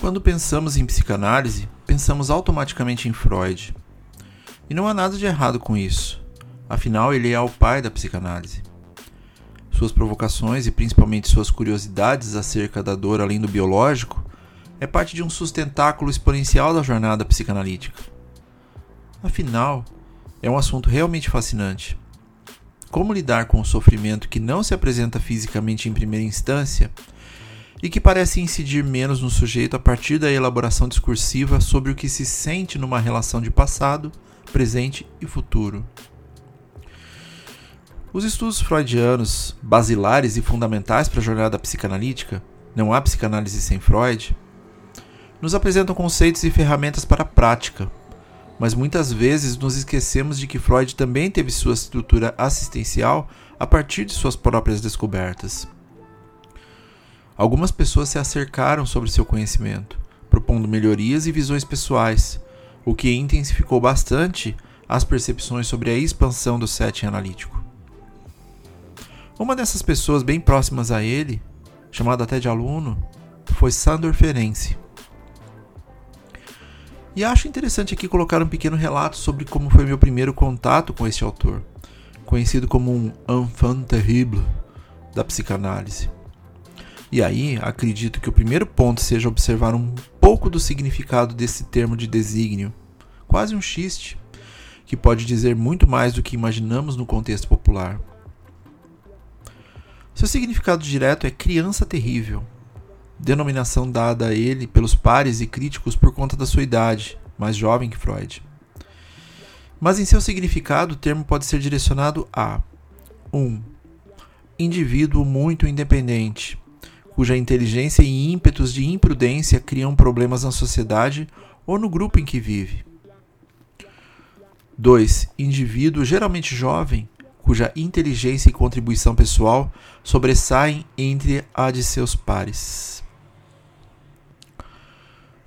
Quando pensamos em psicanálise, pensamos automaticamente em Freud. E não há nada de errado com isso. Afinal, ele é o pai da psicanálise. Suas provocações e principalmente suas curiosidades acerca da dor além do biológico é parte de um sustentáculo exponencial da jornada psicanalítica. Afinal, é um assunto realmente fascinante. Como lidar com o sofrimento que não se apresenta fisicamente em primeira instância e que parece incidir menos no sujeito a partir da elaboração discursiva sobre o que se sente numa relação de passado, presente e futuro. Os estudos freudianos, basilares e fundamentais para a jornada psicanalítica, não há psicanálise sem Freud, nos apresentam conceitos e ferramentas para a prática, mas muitas vezes nos esquecemos de que Freud também teve sua estrutura assistencial a partir de suas próprias descobertas. Algumas pessoas se acercaram sobre seu conhecimento, propondo melhorias e visões pessoais, o que intensificou bastante as percepções sobre a expansão do setting analítico. Uma dessas pessoas bem próximas a ele, chamado até de aluno, foi Sandor Ferenczi. E acho interessante aqui colocar um pequeno relato sobre como foi meu primeiro contato com este autor, conhecido como um enfant terrible da psicanálise. E aí, acredito que o primeiro ponto seja observar um pouco do significado desse termo de desígnio, quase um xiste, que pode dizer muito mais do que imaginamos no contexto popular. Seu significado direto é criança terrível, denominação dada a ele pelos pares e críticos por conta da sua idade, mais jovem que Freud. Mas em seu significado, o termo pode ser direcionado a 1. Um, indivíduo muito independente, cuja inteligência e ímpetos de imprudência criam problemas na sociedade ou no grupo em que vive. 2. Indivíduo geralmente jovem, cuja inteligência e contribuição pessoal sobressaem entre a de seus pares.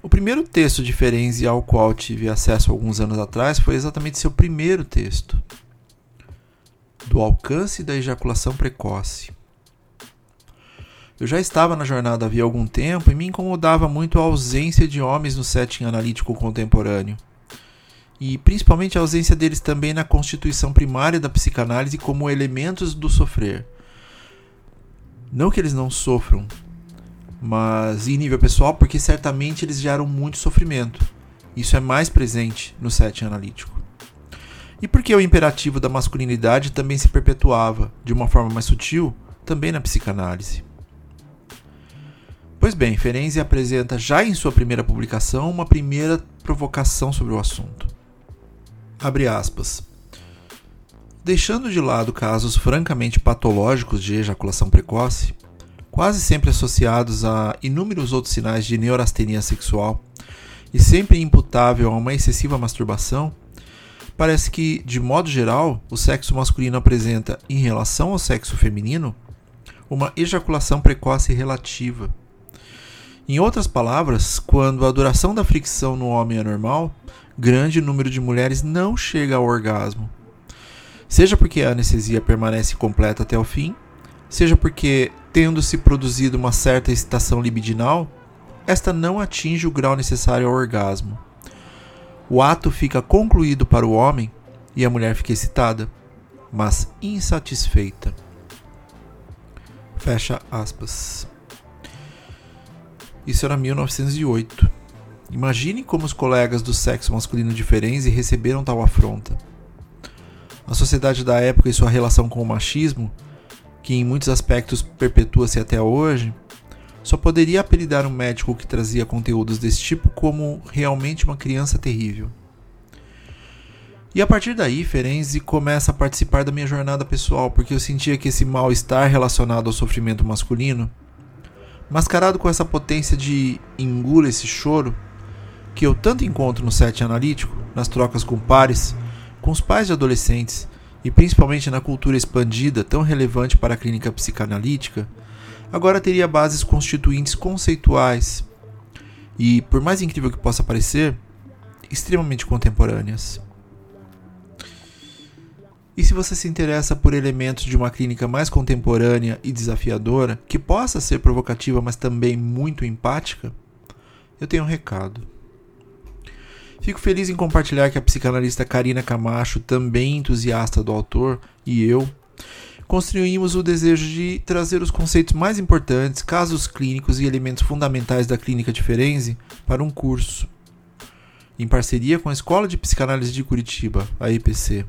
O primeiro texto de Ferenczi ao qual tive acesso alguns anos atrás foi exatamente seu primeiro texto, do alcance da ejaculação precoce. Eu já estava na jornada havia algum tempo e me incomodava muito a ausência de homens no setting analítico contemporâneo. E principalmente a ausência deles também na constituição primária da psicanálise como elementos do sofrer. Não que eles não sofram, mas em nível pessoal, porque certamente eles geram muito sofrimento. Isso é mais presente no setting analítico. E porque o imperativo da masculinidade também se perpetuava, de uma forma mais sutil, também na psicanálise. Pois bem, Ferenczi apresenta já em sua primeira publicação uma primeira provocação sobre o assunto. Abre aspas. Deixando de lado casos francamente patológicos de ejaculação precoce, quase sempre associados a inúmeros outros sinais de neurastenia sexual e sempre imputável a uma excessiva masturbação, parece que, de modo geral, o sexo masculino apresenta, em relação ao sexo feminino, uma ejaculação precoce relativa em outras palavras, quando a duração da fricção no homem é normal, grande número de mulheres não chega ao orgasmo. Seja porque a anestesia permanece completa até o fim, seja porque, tendo se produzido uma certa excitação libidinal, esta não atinge o grau necessário ao orgasmo. O ato fica concluído para o homem e a mulher fica excitada, mas insatisfeita. Fecha aspas. Isso era 1908. Imagine como os colegas do sexo masculino de Ferenczi receberam tal afronta. A sociedade da época e sua relação com o machismo, que em muitos aspectos perpetua-se até hoje, só poderia apelidar um médico que trazia conteúdos desse tipo como realmente uma criança terrível. E a partir daí, Ferenczi começa a participar da minha jornada pessoal, porque eu sentia que esse mal-estar relacionado ao sofrimento masculino mascarado com essa potência de engula esse choro, que eu tanto encontro no set analítico, nas trocas com pares, com os pais de adolescentes e principalmente na cultura expandida tão relevante para a clínica psicanalítica, agora teria bases constituintes conceituais e, por mais incrível que possa parecer, extremamente contemporâneas. E se você se interessa por elementos de uma clínica mais contemporânea e desafiadora, que possa ser provocativa, mas também muito empática, eu tenho um recado. Fico feliz em compartilhar que a psicanalista Karina Camacho, também entusiasta do autor, e eu construímos o desejo de trazer os conceitos mais importantes, casos clínicos e elementos fundamentais da clínica de Ferenzi para um curso, em parceria com a Escola de Psicanálise de Curitiba, a EPC.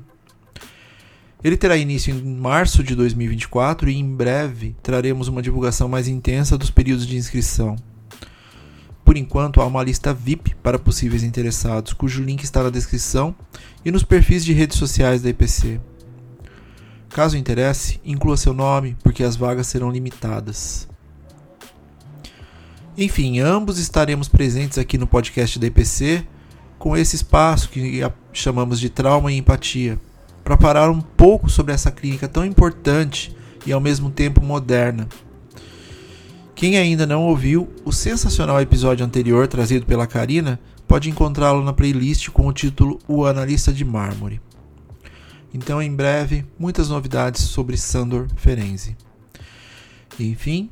Ele terá início em março de 2024 e em breve traremos uma divulgação mais intensa dos períodos de inscrição. Por enquanto, há uma lista VIP para possíveis interessados, cujo link está na descrição e nos perfis de redes sociais da EPC. Caso interesse, inclua seu nome, porque as vagas serão limitadas. Enfim, ambos estaremos presentes aqui no podcast da EPC com esse espaço que chamamos de trauma e empatia, para parar um pouco sobre essa clínica tão importante e ao mesmo tempo moderna. Quem ainda não ouviu o sensacional episódio anterior trazido pela Karina, pode encontrá-lo na playlist com o título O Analista de Mármore. Então, em breve, muitas novidades sobre Sandor Ferenzi. enfim,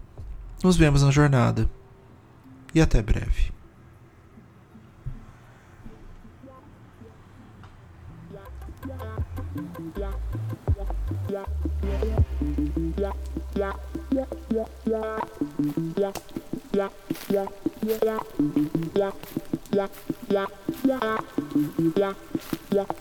nos vemos na jornada. E até breve. yeah, yeah, yeah.